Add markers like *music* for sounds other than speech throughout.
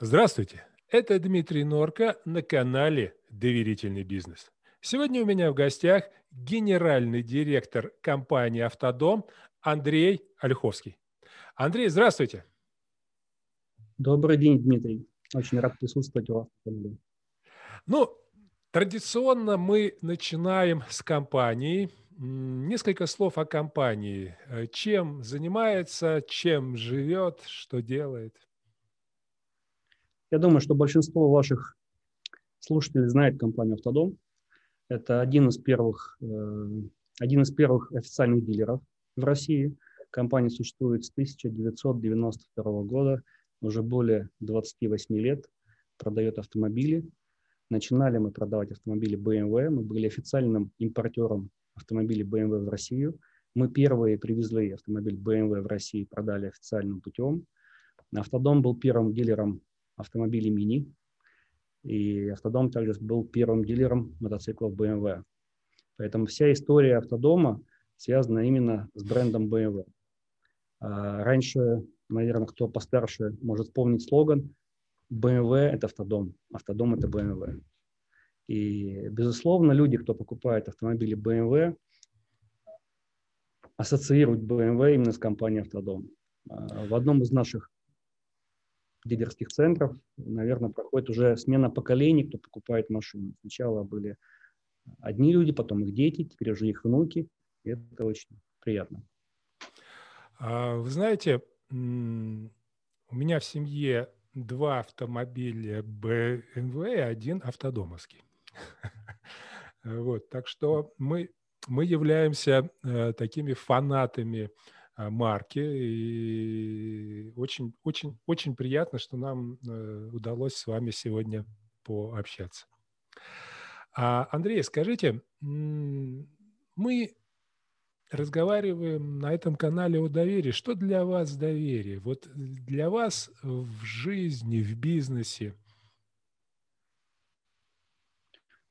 Здравствуйте, это Дмитрий Норка на канале «Доверительный бизнес». Сегодня у меня в гостях генеральный директор компании «Автодом» Андрей Ольховский. Андрей, здравствуйте. Добрый день, Дмитрий. Очень рад присутствовать у вас. Ну, традиционно мы начинаем с компании. Несколько слов о компании. Чем занимается, чем живет, что делает – я думаю, что большинство ваших слушателей знает компанию «Автодом». Это один из первых, э, один из первых официальных дилеров в России. Компания существует с 1992 года, уже более 28 лет, продает автомобили. Начинали мы продавать автомобили BMW, мы были официальным импортером автомобилей BMW в Россию. Мы первые привезли автомобиль BMW в Россию и продали официальным путем. Автодом был первым дилером автомобилей Мини. И Автодом также был первым дилером мотоциклов BMW. Поэтому вся история Автодома связана именно с брендом BMW. А раньше, наверное, кто постарше может вспомнить слоган BMW – это Автодом, Автодом – это BMW. И, безусловно, люди, кто покупает автомобили BMW, ассоциируют BMW именно с компанией Автодом. А в одном из наших дилерских центров, наверное, проходит уже смена поколений, кто покупает машину. Сначала были одни люди, потом их дети, теперь уже их внуки. И это очень приятно. А, вы знаете, у меня в семье два автомобиля BMW и один автодомовский. *laughs* Вот, так что мы, мы являемся э, такими фанатами а, марки. И очень, очень, очень приятно, что нам э, удалось с вами сегодня пообщаться. А, Андрей, скажите, мы разговариваем на этом канале о доверии. Что для вас доверие? Вот для вас в жизни, в бизнесе?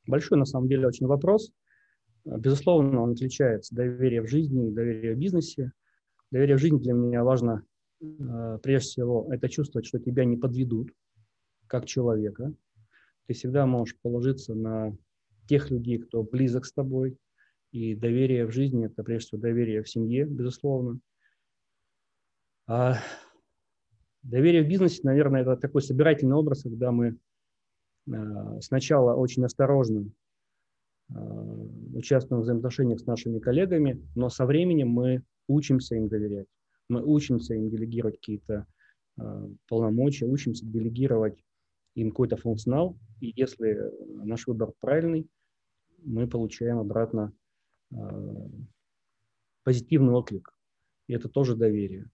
Большой, на самом деле, очень вопрос. Безусловно, он отличается. Доверие в жизни и доверие в бизнесе – Доверие в жизни для меня важно, э, прежде всего, это чувствовать, что тебя не подведут как человека. Ты всегда можешь положиться на тех людей, кто близок с тобой. И доверие в жизни – это прежде всего доверие в семье, безусловно. А доверие в бизнесе, наверное, это такой собирательный образ, когда мы э, сначала очень осторожно э, участвуем в взаимоотношениях с нашими коллегами, но со временем мы учимся им доверять. Мы учимся им делегировать какие-то э, полномочия, учимся делегировать им какой-то функционал. И если наш выбор правильный, мы получаем обратно э, позитивный отклик. И это тоже доверие.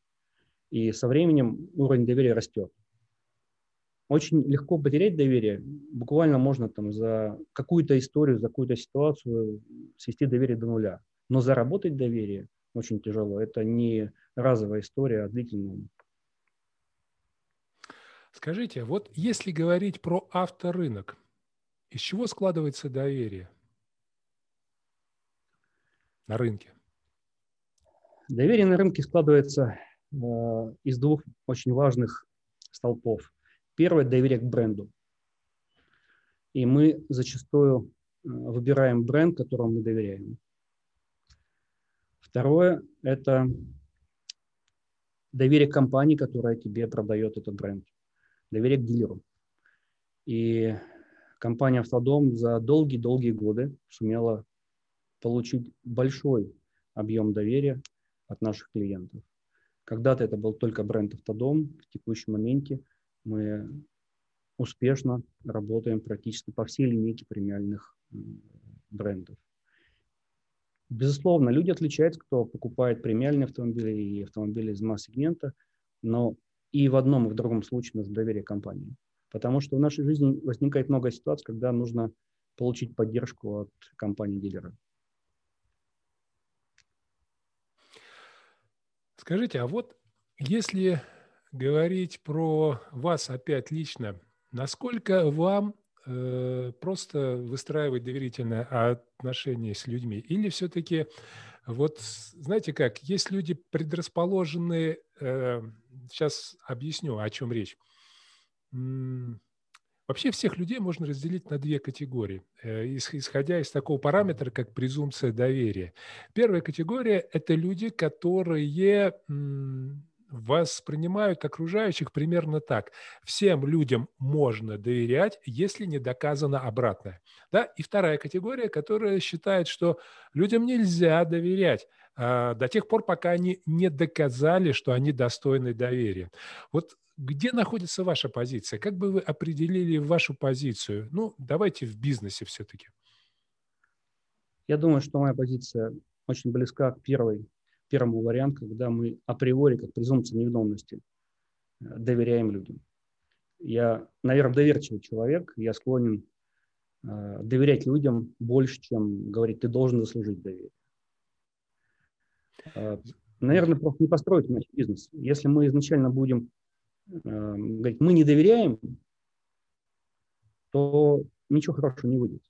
И со временем уровень доверия растет. Очень легко потерять доверие. Буквально можно там за какую-то историю, за какую-то ситуацию свести доверие до нуля. Но заработать доверие очень тяжело. Это не разовая история, а длительная. Скажите, вот если говорить про авторынок, из чего складывается доверие на рынке? Доверие на рынке складывается э, из двух очень важных столпов. Первое – доверие к бренду. И мы зачастую э, выбираем бренд, которому мы доверяем. Второе – это доверие компании, которая тебе продает этот бренд, доверие к дилеру. И компания «Автодом» за долгие-долгие годы сумела получить большой объем доверия от наших клиентов. Когда-то это был только бренд «Автодом», в текущем моменте мы успешно работаем практически по всей линейке премиальных брендов. Безусловно, люди отличаются, кто покупает премиальные автомобили и автомобили из масс-сегмента, но и в одном, и в другом случае нужно доверие компании. Потому что в нашей жизни возникает много ситуаций, когда нужно получить поддержку от компании-дилера. Скажите, а вот если говорить про вас опять лично, насколько вам просто выстраивать доверительное отношение с людьми? Или все-таки, вот знаете как, есть люди предрасположенные, э, сейчас объясню, о чем речь. Вообще всех людей можно разделить на две категории, э, исходя из такого параметра, как презумпция доверия. Первая категория – это люди, которые воспринимают окружающих примерно так. Всем людям можно доверять, если не доказано обратное. Да? И вторая категория, которая считает, что людям нельзя доверять а, до тех пор, пока они не доказали, что они достойны доверия. Вот где находится ваша позиция? Как бы вы определили вашу позицию? Ну, давайте в бизнесе все-таки. Я думаю, что моя позиция очень близка к первой, первому варианту, когда мы априори, как презумпция невиновности, э, доверяем людям. Я, наверное, доверчивый человек, я склонен э, доверять людям больше, чем говорить, ты должен заслужить доверие. Э, наверное, просто не построить наш бизнес. Если мы изначально будем Эм, говорить, мы не доверяем, то ничего хорошего не выйдет.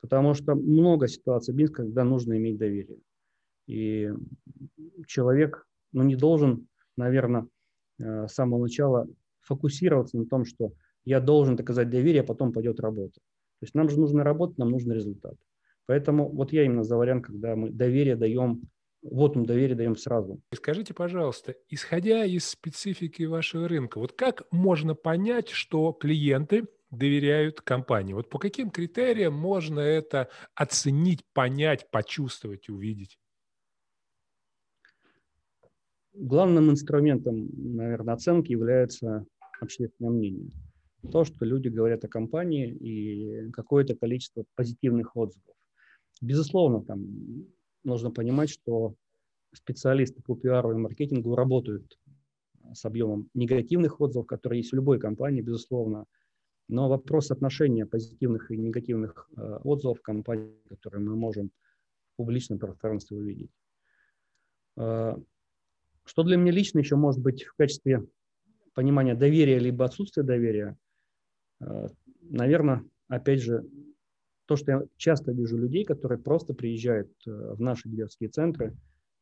Потому что много ситуаций в бизнесе, когда нужно иметь доверие. И человек ну, не должен, наверное, э, с самого начала фокусироваться на том, что я должен доказать доверие, а потом пойдет работа. То есть нам же нужно работать, нам нужен результат. Поэтому вот я именно за вариант, когда мы доверие даем вот мы доверие даем сразу. Скажите, пожалуйста, исходя из специфики вашего рынка, вот как можно понять, что клиенты доверяют компании? Вот по каким критериям можно это оценить, понять, почувствовать, увидеть? Главным инструментом, наверное, оценки является общественное мнение. То, что люди говорят о компании и какое-то количество позитивных отзывов. Безусловно, там нужно понимать, что специалисты по пиару и маркетингу работают с объемом негативных отзывов, которые есть в любой компании, безусловно. Но вопрос отношения позитивных и негативных э, отзывов компании, которые мы можем в публичном пространстве увидеть. Что для меня лично еще может быть в качестве понимания доверия либо отсутствия доверия, э, наверное, опять же, то, что я часто вижу людей, которые просто приезжают э, в наши дилерские центры,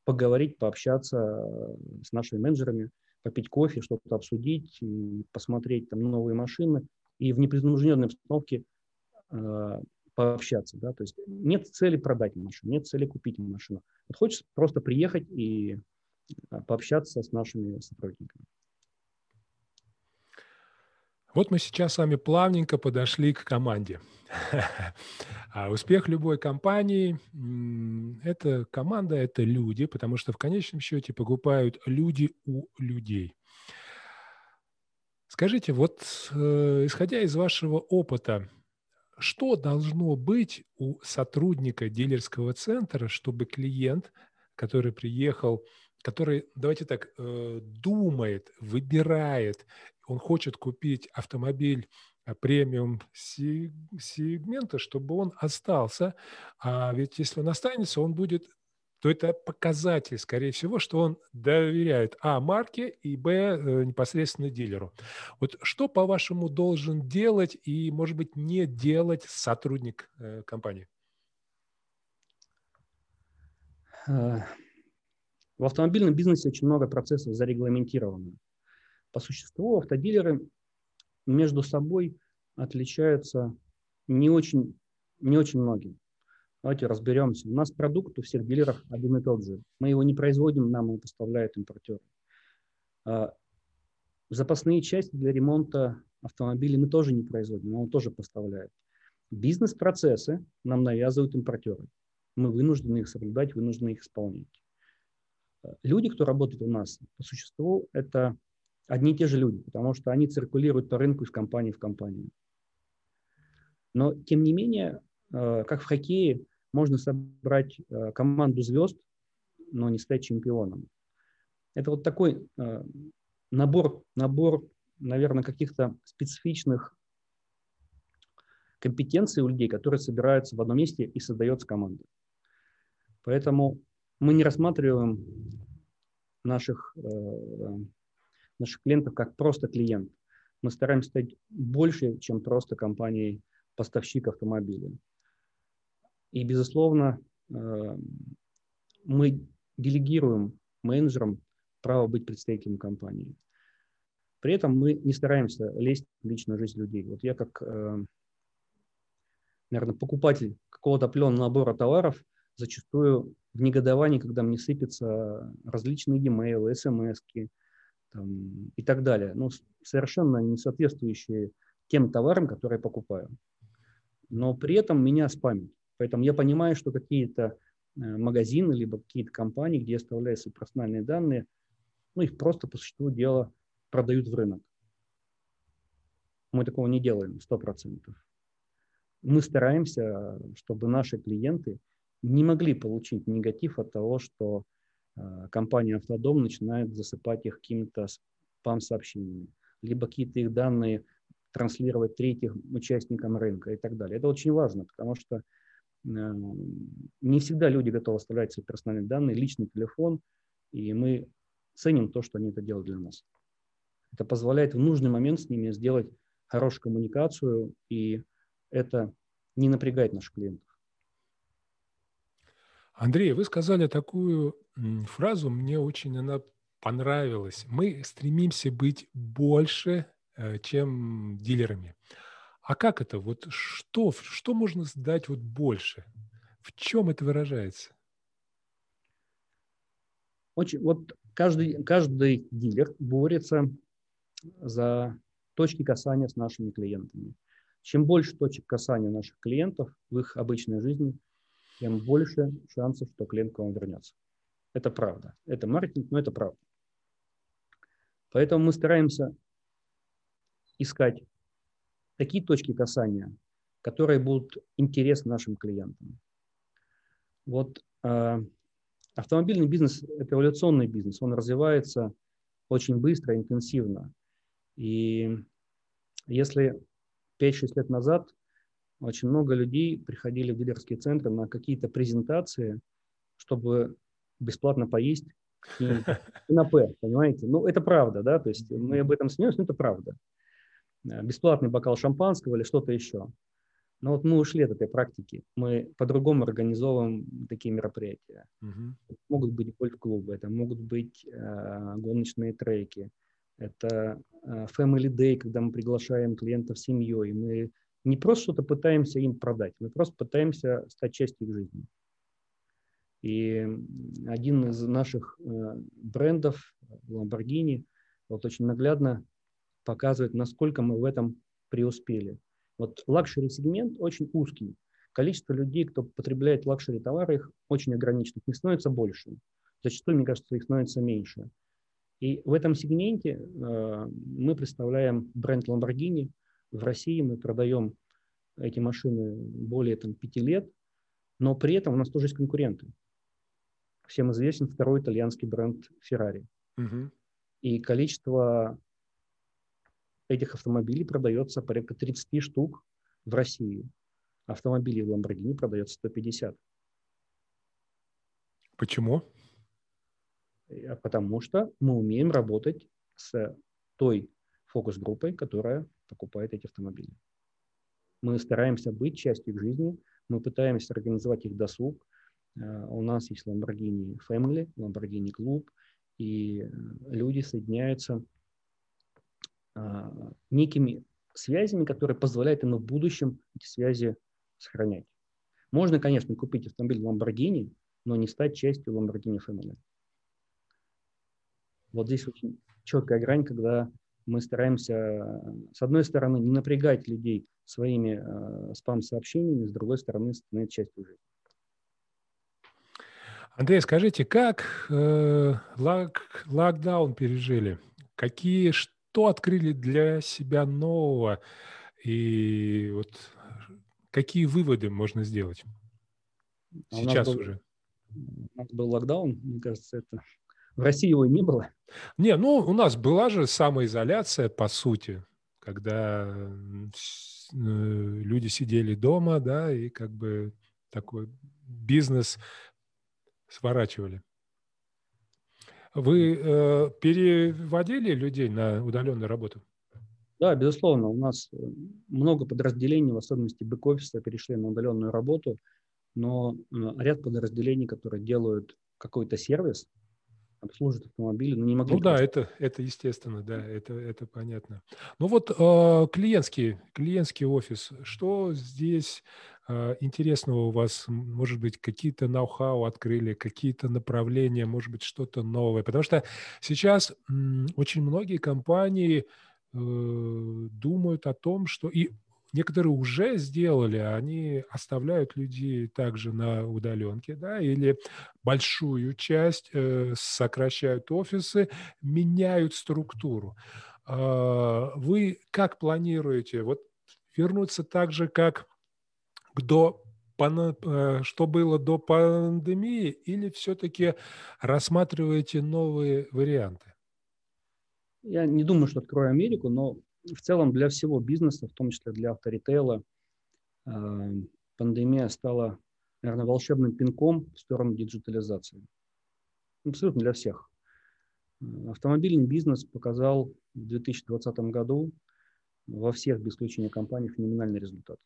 поговорить, пообщаться э, с нашими менеджерами, попить кофе, что-то обсудить, посмотреть там новые машины и в непринужденной обстановке э, пообщаться. Да? То есть нет цели продать машину, нет цели купить машину. Вот хочется просто приехать и пообщаться с нашими сотрудниками. Вот мы сейчас с вами плавненько подошли к команде. А успех любой компании – это команда, это люди, потому что в конечном счете покупают люди у людей. Скажите, вот э, исходя из вашего опыта, что должно быть у сотрудника дилерского центра, чтобы клиент, который приехал, который, давайте так, э, думает, выбирает, он хочет купить автомобиль э, премиум сегмента, чтобы он остался. А ведь если он останется, он будет то это показатель, скорее всего, что он доверяет А марке и Б э, непосредственно дилеру. Вот что, по-вашему, должен делать и, может быть, не делать сотрудник компании? В автомобильном бизнесе очень много процессов зарегламентировано. По существу автодилеры между собой отличаются не очень, не очень многим. Давайте разберемся. У нас продукт у всех дилеров один и тот же. Мы его не производим, нам его поставляют импортеры. А, запасные части для ремонта автомобилей мы тоже не производим, но он тоже поставляет. Бизнес-процессы нам навязывают импортеры. Мы вынуждены их соблюдать, вынуждены их исполнять. Люди, кто работает у нас, по существу, это одни и те же люди, потому что они циркулируют по рынку из компании в компанию. Но, тем не менее, э, как в хоккее, можно собрать э, команду звезд, но не стать чемпионом. Это вот такой э, набор, набор, наверное, каких-то специфичных компетенций у людей, которые собираются в одном месте и создается команда. Поэтому мы не рассматриваем наших наших клиентов как просто клиент. Мы стараемся стать больше, чем просто компанией поставщик автомобилей. И, безусловно, э, мы делегируем менеджерам право быть представителем компании. При этом мы не стараемся лезть в личную жизнь людей. Вот я как, э, наверное, покупатель какого-то определенного набора товаров зачастую в негодовании, когда мне сыпятся различные e-mail, смс там, и так далее, ну, совершенно не соответствующие тем товарам, которые я покупаю. Но при этом меня спамят. Поэтому я понимаю, что какие-то э, магазины, либо какие-то компании, где оставляются персональные данные, ну, их просто по существу дела продают в рынок. Мы такого не делаем, 100%. Мы стараемся, чтобы наши клиенты не могли получить негатив от того, что э, компания Автодом начинает засыпать их какими-то спам-сообщениями, либо какие-то их данные транслировать третьим участникам рынка и так далее. Это очень важно, потому что не всегда люди готовы оставлять свои персональные данные, личный телефон, и мы ценим то, что они это делают для нас. Это позволяет в нужный момент с ними сделать хорошую коммуникацию, и это не напрягает наших клиентов. Андрей, вы сказали такую фразу, мне очень она понравилась. Мы стремимся быть больше, э, чем дилерами. А как это? Вот что, что можно сдать вот больше? В чем это выражается? Очень, вот каждый, каждый дилер борется за точки касания с нашими клиентами. Чем больше точек касания наших клиентов в их обычной жизни, тем больше шансов, что клиент к вам вернется. Это правда. Это маркетинг, но это правда. Поэтому мы стараемся искать такие точки касания, которые будут интересны нашим клиентам. Вот э, автомобильный бизнес – это эволюционный бизнес, он развивается очень быстро, интенсивно. И если 5-6 лет назад очень много людей приходили в дилерские центры на какие-то презентации, чтобы бесплатно поесть канапе, *laughs* понимаете? Ну, это правда, да, то есть мы об этом смеемся, но это правда. Э, бесплатный бокал шампанского или что-то еще. Но вот мы ушли от этой практики. Мы по-другому организовываем такие мероприятия. Угу. Могут быть гольф-клубы, это могут быть э, гоночные треки, это э, family day, когда мы приглашаем клиентов семьей. Мы не просто что-то пытаемся им продать, мы просто пытаемся стать частью их жизни. И один из наших э, брендов, Lamborghini, вот очень наглядно показывает, насколько мы в этом преуспели. Вот luxury сегмент очень узкий. Количество людей, кто потребляет luxury товары, их очень ограничено. Их не становится больше. Зачастую, мне кажется, их становится меньше. И в этом сегменте э, мы представляем бренд Lamborghini. В России мы продаем эти машины более там, пяти лет, но при этом у нас тоже есть конкуренты. Всем известен второй итальянский бренд Ferrari. Угу. И количество этих автомобилей продается порядка 30 штук в России. Автомобилей в Lamborghini продается 150. Почему? Э, потому что мы умеем работать с той фокус-группой, которая покупает эти автомобили. Мы стараемся быть частью их жизни, мы пытаемся организовать их досуг. Э, у нас есть Lamborghini Family, Lamborghini Club, и э, люди соединяются а, некими связями, которые позволяют ему в будущем эти связи сохранять. Можно, конечно, купить автомобиль Lamborghini, но не стать частью Lamborghini Family. Вот здесь очень четкая грань, когда мы стараемся, с одной стороны, не напрягать людей своими э, спам-сообщениями, с другой стороны, становиться частью жизни. Андрей, скажите, как э, лак, локдаун пережили? Какие что открыли для себя нового? И вот какие выводы можно сделать а сейчас был, уже? У нас был локдаун, мне кажется, это в России его не было. Не, ну у нас была же самоизоляция, по сути, когда э, люди сидели дома, да, и как бы такой бизнес сворачивали. Вы э, переводили людей на удаленную работу? Да, безусловно. У нас э, много подразделений, в особенности бэк-офиса, перешли на удаленную работу, но э, ряд подразделений, которые делают какой-то сервис, обслуживать автомобили, но не могли... Ну да, это, это естественно, да, это, это понятно. Ну вот э, клиентский, клиентский офис, что здесь э, интересного у вас? Может быть, какие-то ноу-хау открыли, какие-то направления, может быть, что-то новое? Потому что сейчас м, очень многие компании э, думают о том, что... И Некоторые уже сделали, они оставляют людей также на удаленке, да, или большую часть э, сокращают офисы, меняют структуру. Э, вы как планируете вот вернуться так же, как до э, что было до пандемии, или все-таки рассматриваете новые варианты? Я не думаю, что открою Америку, но в целом для всего бизнеса, в том числе для авторитейла, э, пандемия стала, наверное, волшебным пинком в сторону диджитализации. Абсолютно для всех. Э, автомобильный бизнес показал в 2020 году во всех, без исключения компаний, феноменальный результат.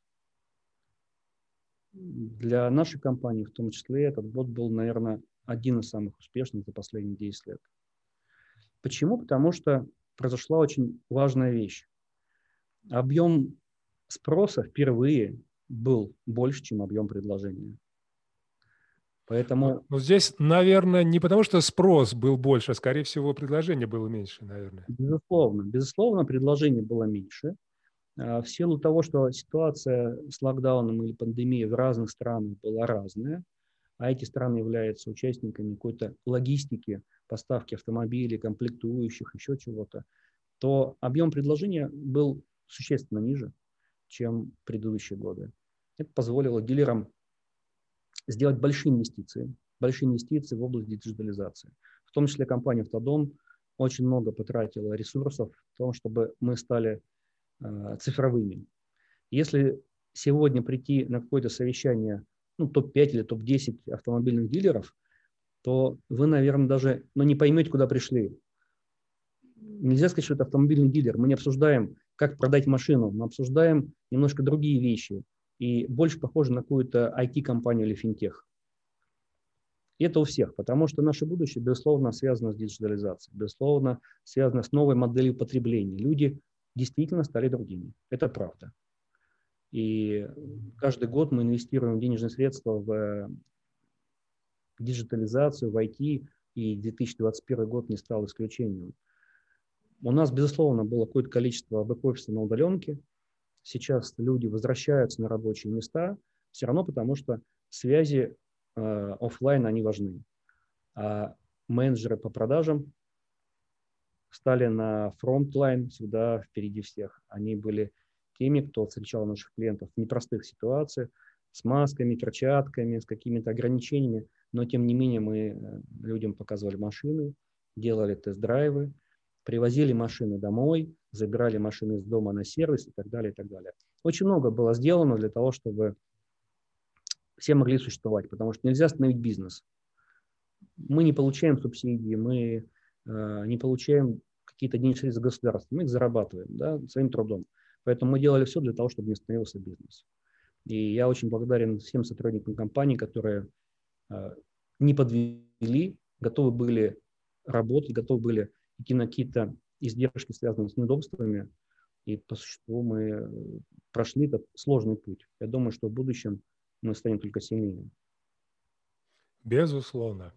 Для нашей компании в том числе этот год был, наверное, один из самых успешных за последние 10 лет. Почему? Потому что произошла очень важная вещь. Объем спроса впервые был больше, чем объем предложения. Поэтому... Ну, здесь, наверное, не потому, что спрос был больше, а, скорее всего, предложение было меньше, наверное. Безусловно. Безусловно, предложение было меньше. А, в силу того, что ситуация с локдауном или пандемией в разных странах была разная, а эти страны являются участниками какой-то логистики, поставки автомобилей, комплектующих, еще чего-то, то объем предложения был существенно ниже, чем предыдущие годы. Это позволило дилерам сделать большие инвестиции, большие инвестиции в область диджитализации. В том числе компания «Автодом» очень много потратила ресурсов в том, чтобы мы стали э, цифровыми. Если сегодня прийти на какое-то совещание, ну, топ-5 или топ-10 автомобильных дилеров – то вы, наверное, даже ну, не поймете, куда пришли. Нельзя сказать, что это автомобильный дилер. Мы не обсуждаем, как продать машину, мы обсуждаем немножко другие вещи. И больше похоже на какую-то IT-компанию или финтех. И это у всех, потому что наше будущее, безусловно, связано с диджитализацией, безусловно, связано с новой моделью потребления. Люди действительно стали другими. Это правда. И каждый год мы инвестируем денежные средства в диджитализацию, в IT, и 2021 год не стал исключением. У нас, безусловно, было какое-то количество бэк-офиса на удаленке. Сейчас люди возвращаются на рабочие места, все равно потому что связи э, офлайн, они важны. А менеджеры по продажам стали на frontline всегда впереди всех. Они были теми, кто встречал наших клиентов в непростых ситуациях, с масками, перчатками, с какими-то ограничениями но тем не менее мы э, людям показывали машины, делали тест-драйвы, привозили машины домой, забирали машины из дома на сервис и так далее, и так далее. Очень много было сделано для того, чтобы все могли существовать, потому что нельзя остановить бизнес. Мы не получаем субсидии, мы э, не получаем какие-то денежные средства государства, мы их зарабатываем да, своим трудом. Поэтому мы делали все для того, чтобы не остановился бизнес. И я очень благодарен всем сотрудникам компании, которые не подвели, готовы были работать, готовы были идти на какие-то издержки, связанные с неудобствами. И по существу мы э, прошли этот сложный путь. Я думаю, что в будущем мы станем только сильнее. Безусловно.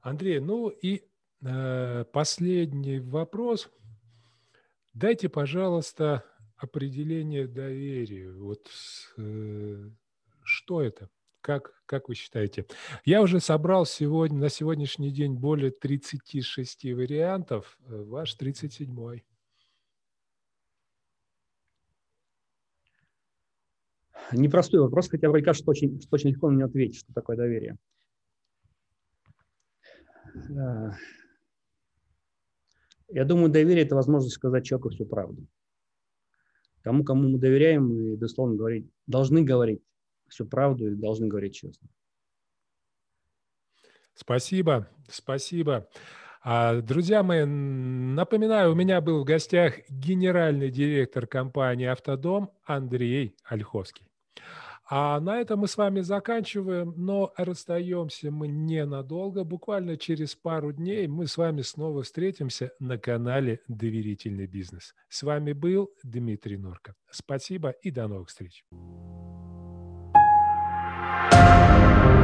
Андрей, ну и э, последний вопрос. Дайте, пожалуйста, определение доверия. Вот э, что это? Как, как вы считаете? Я уже собрал сегодня, на сегодняшний день более 36 вариантов. Э, ваш 37-й. Непростой вопрос, хотя вроде кажется, что очень, что очень легко него ответить, что такое доверие. Э, я думаю, доверие – это возможность сказать человеку всю правду. Тому, кому мы доверяем, мы, безусловно, говорить, должны говорить всю правду и должны говорить честно. Спасибо, спасибо. А, друзья мои, напоминаю, у меня был в гостях генеральный директор компании «Автодом» Андрей Ольховский. А на этом мы с вами заканчиваем, но расстаемся мы ненадолго. Буквально через пару дней мы с вами снова встретимся на канале «Доверительный бизнес». С вами был Дмитрий Норков. Спасибо и до новых встреч. Música